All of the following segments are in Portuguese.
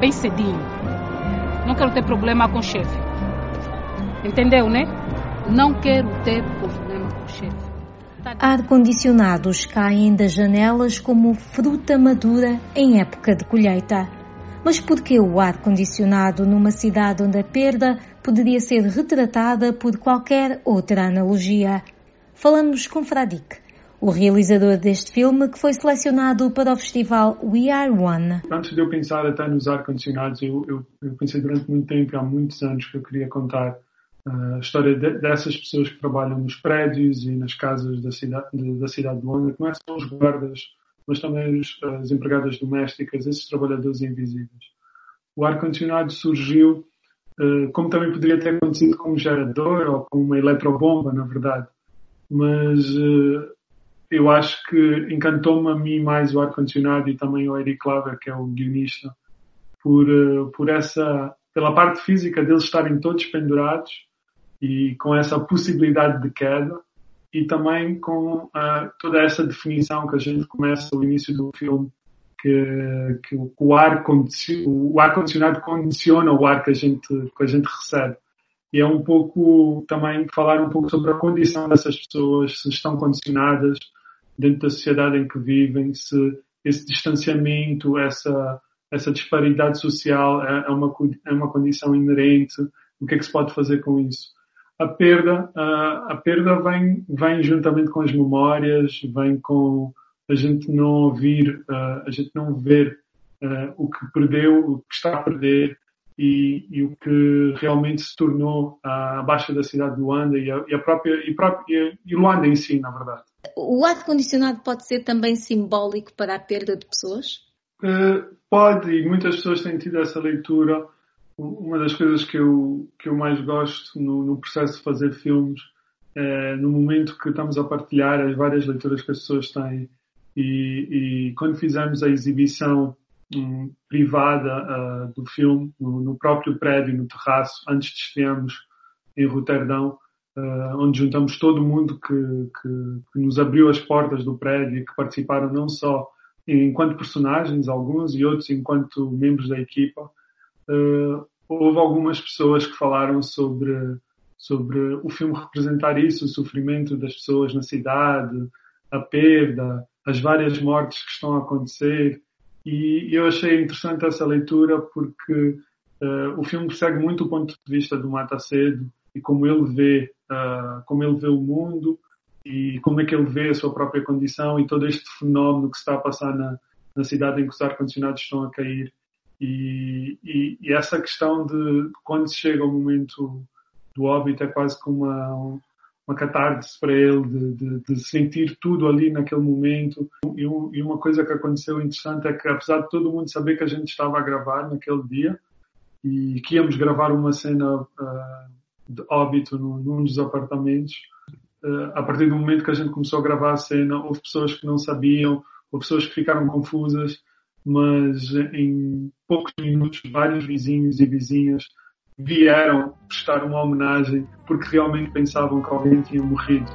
bem cedinho. Não quero ter problema com o chefe. Entendeu, né? Não quero ter problema com o chefe. Ar-condicionados caem das janelas como fruta madura em época de colheita. Mas por que o ar-condicionado numa cidade onde a perda poderia ser retratada por qualquer outra analogia? Falamos com Fradique, o realizador deste filme que foi selecionado para o festival We Are One. Antes de eu pensar até nos ar-condicionados, eu, eu, eu, pensei durante muito tempo, há muitos anos, que eu queria contar uh, a história de, dessas pessoas que trabalham nos prédios e nas casas da cidade de, da cidade de Londres, não é só os guardas, mas também os, as empregadas domésticas, esses trabalhadores invisíveis. O ar-condicionado surgiu, uh, como também poderia ter acontecido com um gerador ou com uma eletrobomba, na verdade. Mas uh, eu acho que encantou-me a mim mais o ar-condicionado e também o Eric Claver, que é o guionista, por, uh, por essa, pela parte física deles estarem todos pendurados e com essa possibilidade de queda e também com uh, toda essa definição que a gente começa no início do filme que, que o ar o ar condicionado condiciona o ar que a gente que a gente recebe. E é um pouco também falar um pouco sobre a condição dessas pessoas se estão condicionadas dentro da sociedade em que vivem, se esse distanciamento, essa, essa disparidade social é, é uma, é uma condição inerente, o que é que se pode fazer com isso? A perda, a, a perda vem, vem juntamente com as memórias, vem com a gente não ouvir, a gente não ver o que perdeu, o que está a perder e, e o que realmente se tornou a baixa da cidade de Luanda e a, e a própria, e, própria, e Luanda em si, na verdade. O ar-condicionado pode ser também simbólico para a perda de pessoas? Uh, pode, e muitas pessoas têm tido essa leitura. Uma das coisas que eu, que eu mais gosto no, no processo de fazer filmes é no momento que estamos a partilhar as várias leituras que as pessoas têm. E, e quando fizemos a exibição um, privada uh, do filme, no, no, próprio prédio, no terraço, antes de estarmos em Roterdão, uh, onde juntamos todo mundo que, que, que, nos abriu as portas do prédio e que participaram não só enquanto personagens, alguns, e outros enquanto membros da equipa. Uh, houve algumas pessoas que falaram sobre, sobre o filme representar isso, o sofrimento das pessoas na cidade, a perda, as várias mortes que estão a acontecer. E eu achei interessante essa leitura porque uh, o filme segue muito o ponto de vista do Mata Cedo e como ele vê, uh, como ele vê o mundo e como é que ele vê a sua própria condição e todo este fenómeno que está a passar na, na cidade em que os ar-condicionados estão a cair. E, e, e, essa questão de quando se chega ao momento do óbito é quase como uma, uma catarse para ele, de, de, de, sentir tudo ali naquele momento. E, um, e, uma coisa que aconteceu interessante é que, apesar de todo mundo saber que a gente estava a gravar naquele dia e que íamos gravar uma cena uh, de óbito num dos apartamentos, uh, a partir do momento que a gente começou a gravar a cena, houve pessoas que não sabiam, houve pessoas que ficaram confusas, mas em poucos minutos, vários vizinhos e vizinhas vieram prestar uma homenagem porque realmente pensavam que alguém tinha morrido.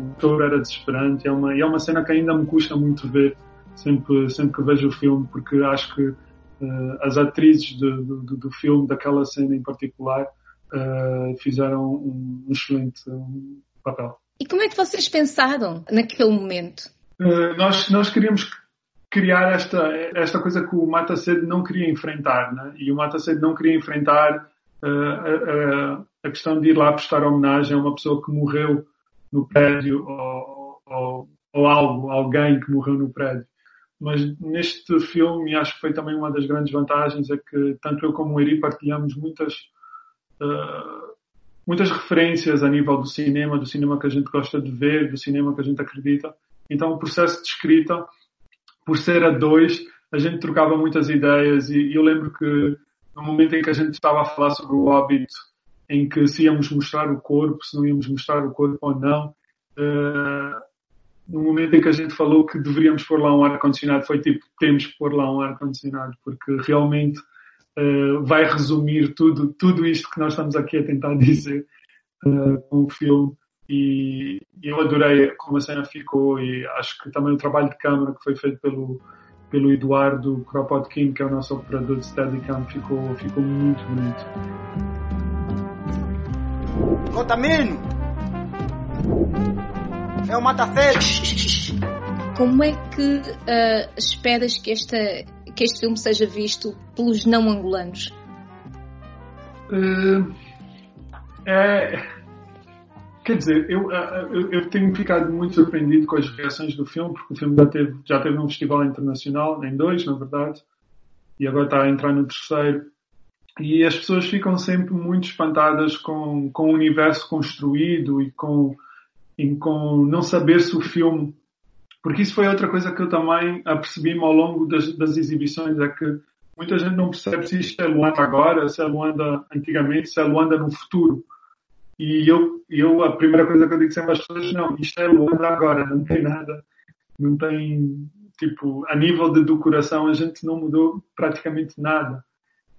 O touro era desesperante, é uma, é uma cena que ainda me custa muito ver sempre, sempre que vejo o filme, porque acho que uh, as atrizes do, do, do, filme, daquela cena em particular, uh, fizeram um, um excelente um papel. E como é que vocês pensaram naquele momento? Uh, nós, nós queríamos criar esta, esta coisa que o Mata Cedo não queria enfrentar, né? e o Mata Cedo não queria enfrentar a, a, a, questão de ir lá prestar homenagem a uma pessoa que morreu no prédio ou, ou, ou algo, alguém que morreu no prédio. Mas neste filme, acho que foi também uma das grandes vantagens, é que tanto eu como o Eri partilhamos muitas, uh, muitas referências a nível do cinema, do cinema que a gente gosta de ver, do cinema que a gente acredita. Então o processo de escrita, por ser a dois, a gente trocava muitas ideias e, eu lembro que no momento em que a gente estava a falar sobre o Hobbit, em que se íamos mostrar o corpo, se não íamos mostrar o corpo ou não, uh, no momento em que a gente falou que deveríamos pôr lá um ar-condicionado, foi tipo, temos que pôr lá um ar-condicionado, porque realmente uh, vai resumir tudo, tudo isto que nós estamos aqui a tentar dizer uh, com o filme. E, e, eu adorei como a cena ficou e acho que também o trabalho de câmera que foi feito pelo, pelo Eduardo Kropotkin, que é o nosso operador de Steadicam, ficou, ficou muito bonito. Contamino! É o mata-feira! Como é que uh, esperas que, esta, que este filme seja visto pelos não angolanos? Uh, é, quer dizer, eu, eu, eu, tenho ficado muito surpreendido com as reações do filme, porque o filme já teve, já teve um festival internacional, em dois, na verdade, e agora está a entrar no terceiro. E as pessoas ficam sempre muito espantadas com, com o universo construído e com, e com não saber se o filme. Porque isso foi outra coisa que eu também apercebi-me ao longo das, das exibições, é que muita gente não percebe se isto é Luanda agora, se é Luanda antigamente, se é Luanda no futuro. E eu, eu a primeira coisa que eu digo sempre às pessoas, não, isto é Luanda agora, não tem nada, não tem, tipo, a nível de decoração a gente não mudou praticamente nada.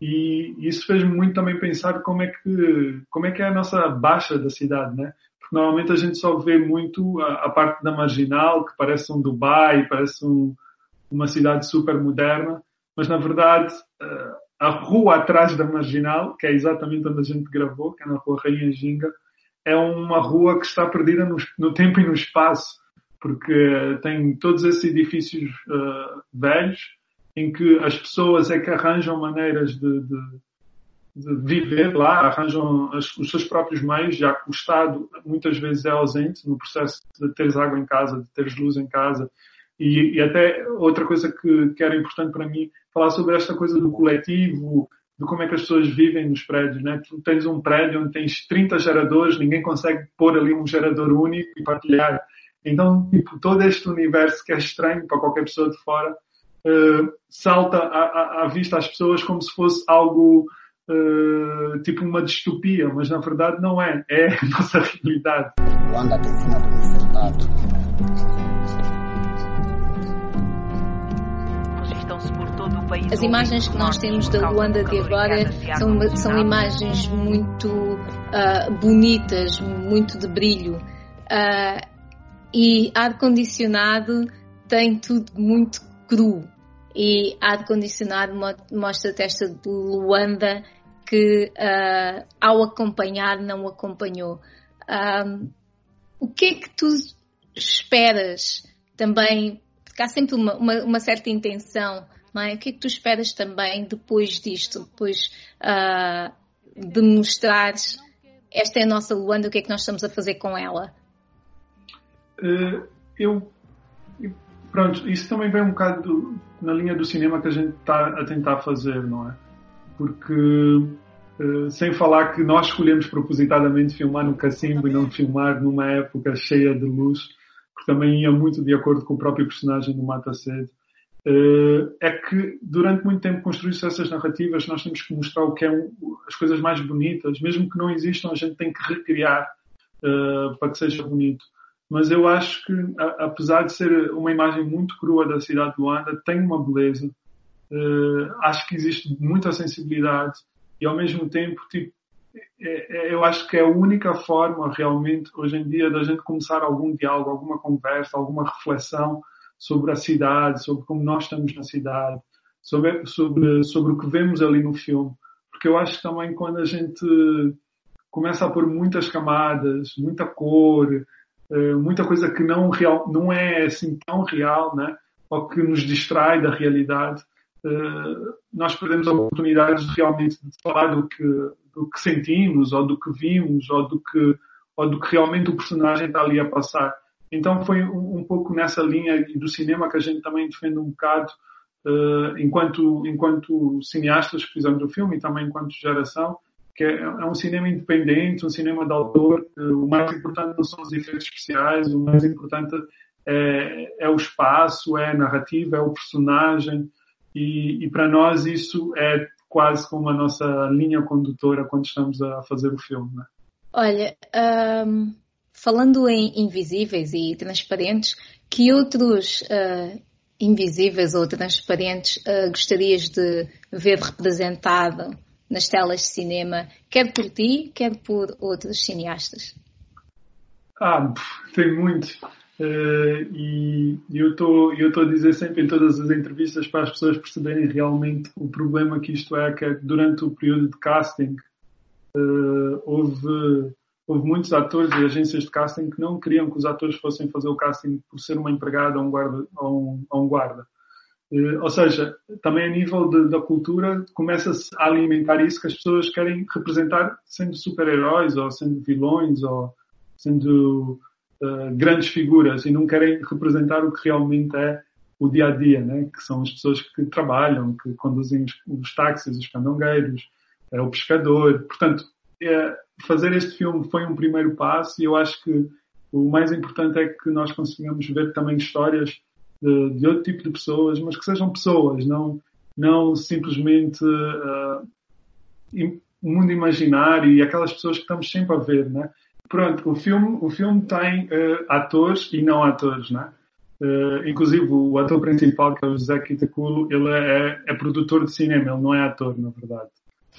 E isso fez-me muito também pensar como é que como é que é a nossa baixa da cidade, né? Porque normalmente a gente só vê muito a, a parte da marginal, que parece um Dubai, parece um, uma cidade super moderna, mas na verdade eh, a rua atrás da marginal, que é exatamente onde a gente gravou, que é na rua Rainha Ginga, é uma rua que está perdida no, no tempo e no espaço, porque tem todos esses edifícios uh, velhos em que as pessoas é que arranjam maneiras de, de, de viver lá, arranjam as, os seus próprios meios, já que o Estado muitas vezes é ausente no processo de teres água em casa, de teres luz em casa. E, e até outra coisa que, que era importante para mim, falar sobre esta coisa do coletivo, de como é que as pessoas vivem nos prédios, né? Tu tens um prédio onde tens 30 geradores, ninguém consegue pôr ali um gerador único e partilhar. Então, tipo, todo este universo que é estranho para qualquer pessoa de fora, uh, salta à, à, vista às pessoas como se fosse algo uh, tipo uma distopia, mas na verdade não é. É a nossa realidade. Luanda tem cima do infectado. As imagens que nós temos da Luanda de agora são, são imagens muito uh, bonitas, muito de brilho. Uh, e ar-condicionado tem tudo muito cru e ar-condicionado mostra-te esta de Luanda que uh, ao acompanhar não acompanhou. Um, o que é que tu esperas também? Porque há sempre uma, uma, uma, certa intenção, não é? O que é que tu esperas também depois disto? Depois uh, de mostrares esta é a nossa Luanda, o que é que nós estamos a fazer com ela? Uh, eu pronto, isso também vem um bocado do, na linha do cinema que a gente está a tentar fazer, não é? Porque, uh, sem falar que nós escolhemos propositadamente filmar no Cacimbo e não filmar numa época cheia de luz, porque também ia muito de acordo com o próprio personagem do Mata Cedo, uh, é que durante muito tempo construir-se essas narrativas, nós temos que mostrar o que é um, as coisas mais bonitas, mesmo que não existam, a gente tem que recriar uh, para que seja bonito mas eu acho que, apesar de ser uma imagem muito crua da cidade de Luanda, tem uma beleza. Uh, acho que existe muita sensibilidade e, ao mesmo tempo, tipo, é, é, eu acho que é a única forma, realmente, hoje em dia, da gente começar algum diálogo, alguma conversa, alguma reflexão sobre a cidade, sobre como nós estamos na cidade, sobre, sobre, sobre o que vemos ali no filme. Porque eu acho que também quando a gente começa a pôr muitas camadas, muita cor, muita coisa que não, real, não é assim tão real, né? ou que nos distrai da realidade, uh, nós perdemos a oportunidade de realmente de falar do que, do que sentimos, ou do que vimos, ou do que, ou do que realmente o personagem está ali a passar. Então foi um, um pouco nessa linha do cinema que a gente também defende um bocado, uh, enquanto, enquanto cineastas que fizemos o filme e também enquanto geração, que é, é, um cinema independente, um cinema de autor. O mais importante não são os efeitos especiais, o mais importante é, é o espaço, é a narrativa, é o personagem. E, e, para nós isso é quase como a nossa linha condutora quando estamos a fazer o filme. Né? Olha, um, falando em invisíveis e transparentes, que outros uh, invisíveis ou transparentes uh, gostarias de ver representado nas telas de cinema, quer por ti, quer por outros cineastas? Ah, tem muito. Uh, e eu estou a dizer sempre em todas as entrevistas para as pessoas perceberem realmente o problema que isto é, que é durante o período de casting uh, houve, houve muitos atores e agências de casting que não queriam que os atores fossem fazer o casting por ser uma empregada ou um guarda. Ou um, ou um guarda. Uh, ou seja, também a nível de, da cultura começa-se a alimentar isso que as pessoas querem representar sendo super-heróis ou sendo vilões ou sendo uh, grandes figuras e não querem representar o que realmente é o dia a dia, né? que são as pessoas que trabalham, que conduzem os, os táxis, os candongueiros, é o pescador. Portanto, é, fazer este filme foi um primeiro passo e eu acho que o mais importante é que nós consigamos ver também histórias de, de outro tipo de pessoas, mas que sejam pessoas, não, não simplesmente uh, mundo imaginário e aquelas pessoas que estamos sempre a ver, né? Pronto, o filme, o filme tem uh, atores e não atores, né? Uh, inclusive o ator principal, que é o José Kitakulo, ele é, é, produtor de cinema, ele não é ator, na verdade.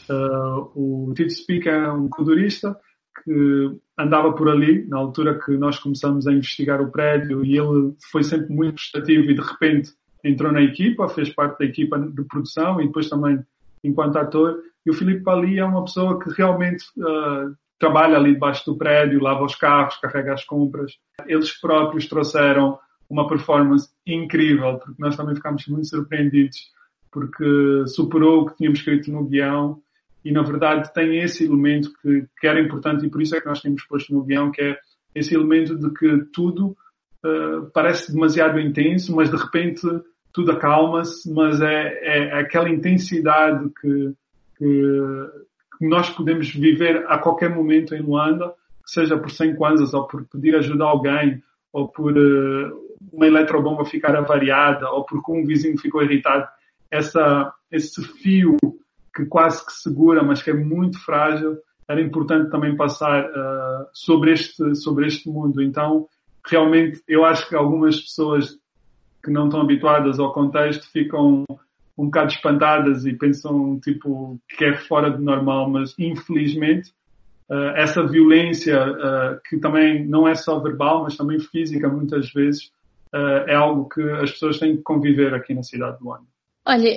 Uh, o Tito Speak é um codurista que andava por ali na altura que nós começamos a investigar o prédio e ele foi sempre muito prestativo e de repente entrou na equipa, fez parte da equipa de produção e depois também enquanto ator. E o Filipe Pali é uma pessoa que realmente uh, trabalha ali debaixo do prédio, lava os carros, carrega as compras. Eles próprios trouxeram uma performance incrível, porque nós também ficámos muito surpreendidos, porque superou o que tínhamos escrito no guião e, na verdade, tem esse elemento que, que era importante e por isso é que nós tínhamos posto no guião, que é esse elemento de que tudo uh, parece demasiado intenso, mas de repente tudo acalma-se, mas é, é, aquela intensidade que, que, que nós podemos viver a qualquer momento em Luanda, seja por 100 kwanzas ou por pedir ajuda a alguém, ou por uh, uma eletrobomba ficar avariada, ou porque um vizinho ficou irritado. Essa, esse fio que quase que segura, mas que é muito frágil, era importante também passar uh, sobre, este, sobre este mundo. Então, realmente, eu acho que algumas pessoas que não estão habituadas ao contexto ficam um bocado espantadas e pensam tipo que é fora do normal, mas infelizmente uh, essa violência uh, que também não é só verbal, mas também física muitas vezes é algo que as pessoas têm que conviver aqui na cidade do Ano. Olha,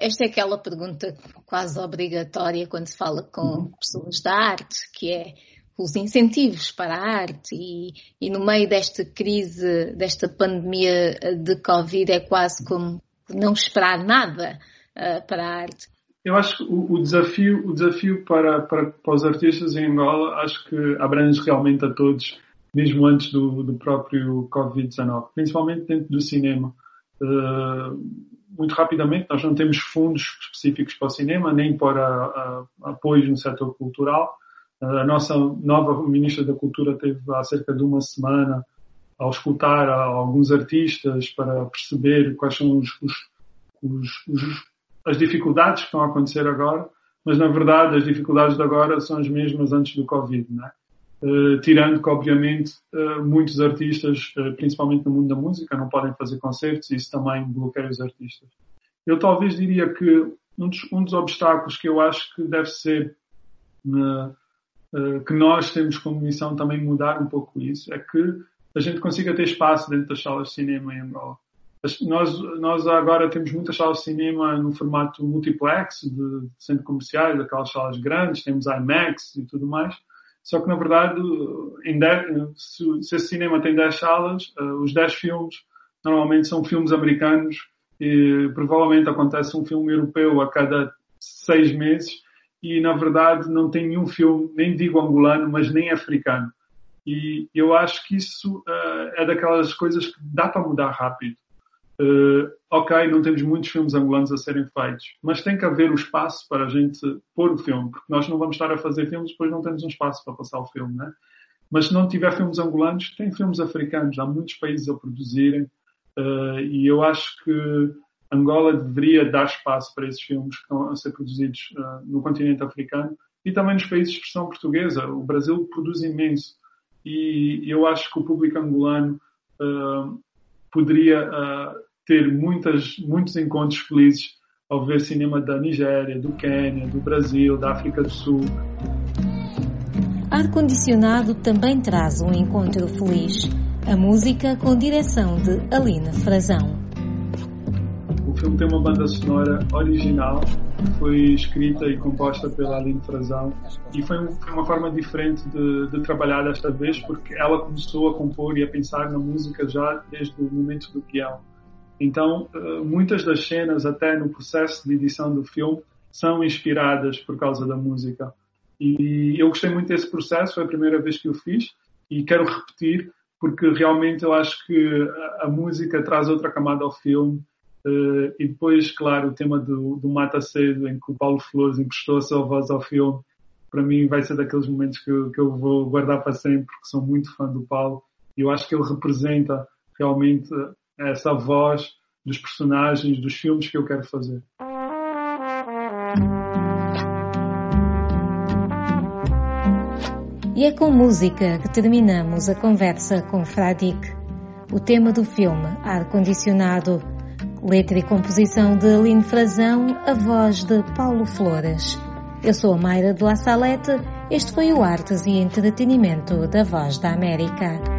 esta é aquela pergunta quase obrigatória quando se fala com uhum. pessoas da arte, que é os incentivos para a arte e, e, no meio desta crise, desta pandemia de Covid, é quase como não esperar nada uh, para a arte. Eu acho que o, o desafio, o desafio para, para, para, os artistas em Angola, acho que abrange realmente a todos, mesmo antes do, do próprio Covid-19, principalmente dentro do cinema. Uh, muito rapidamente, nós não temos fundos específicos para o cinema, nem para a, a, apoio no setor cultural. Uh, a nossa nova Ministra da Cultura teve há cerca de uma semana ao escutar alguns artistas para perceber quais são os, os, os, as dificuldades que estão a acontecer agora, mas na verdade as dificuldades de agora são as mesmas antes do Covid, né? Uh, tirando que obviamente uh, muitos artistas, uh, principalmente no mundo da música, não podem fazer concertos e isso também bloqueia os artistas. Eu talvez diria que um dos, um dos obstáculos que eu acho que deve ser que nós temos como missão também mudar um pouco isso é que a gente consiga ter espaço dentro das salas de cinema em Angola. Nós, nós agora temos muitas salas de cinema no formato multiplex, de, de centro comerciais, aquelas salas grandes, temos IMAX e tudo mais. Só que, na verdade, dez, se, se esse cinema tem 10 salas, uh, os 10 filmes normalmente são filmes americanos e provavelmente acontece um filme europeu a cada seis meses e, na verdade, não tem nenhum filme, nem digo angolano, mas nem africano. E eu acho que isso uh, é daquelas coisas que dá para mudar rápido. Uh, ok, não temos muitos filmes angolanos a serem feitos, mas tem que haver o espaço para a gente pôr o filme, porque nós não vamos estar a fazer filmes, depois não temos um espaço para passar o filme, né? Mas se não tiver filmes angolanos, tem filmes africanos, há muitos países a produzirem, uh, e eu acho que Angola deveria dar espaço para esses filmes que estão a ser produzidos uh, no continente africano e também nos países de expressão portuguesa. O Brasil produz imenso. e eu acho que o público angolano poderia ter muitas, muitos encontros felizes ao ver cinema da Nigéria, do Quênia, do Brasil, da África do Sul. Ar-condicionado também traz um encontro feliz. A música com direção de Alina Frazão. O filme tem uma banda sonora original foi escrita e composta pela Aline Frazão e foi, foi, uma forma diferente de, de, trabalhar desta vez porque ela começou a compor e a pensar na música já desde o momento do guião. Então, eh, muitas das cenas, até no processo de edição do filme, são inspiradas por causa da música. E eu gostei muito desse processo, foi a primeira vez que o fiz e quero repetir porque realmente eu acho que a música traz outra camada ao filme Uh, e depois, claro, o tema do, do Mata Cedo, em que o Paulo Flores emprestou a sua voz ao filme, para mim vai ser daqueles momentos que eu, que eu vou guardar para sempre, porque sou muito fã do Paulo. E eu acho que ele representa realmente essa voz dos personagens, dos filmes que eu quero fazer. E é com música que terminamos a conversa com Fradik. O tema do filme Ar Condicionado Letra e composição de Aline Frazão, a voz de Paulo Flores. Eu sou a Mayra de La Salete, este foi o Artes e Entretenimento da Voz da América.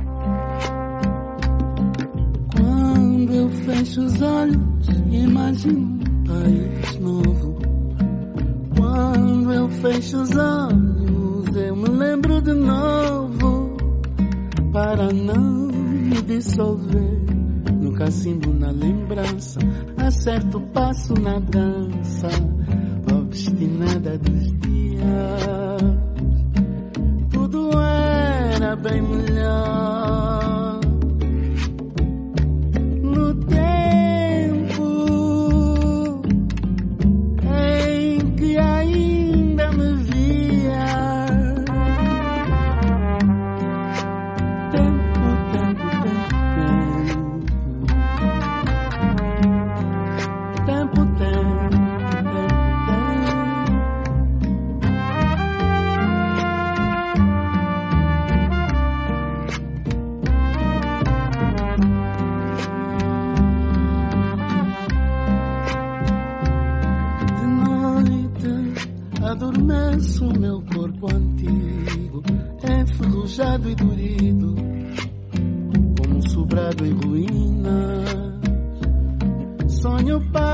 Fecho os olhos e imagino um país novo. Quando eu fecho os olhos, eu me lembro de novo para não me dissolver cacimbo na lembrança, acerto o passo na dança, obstinada dos dias. Tudo era bem melhor. Sonho para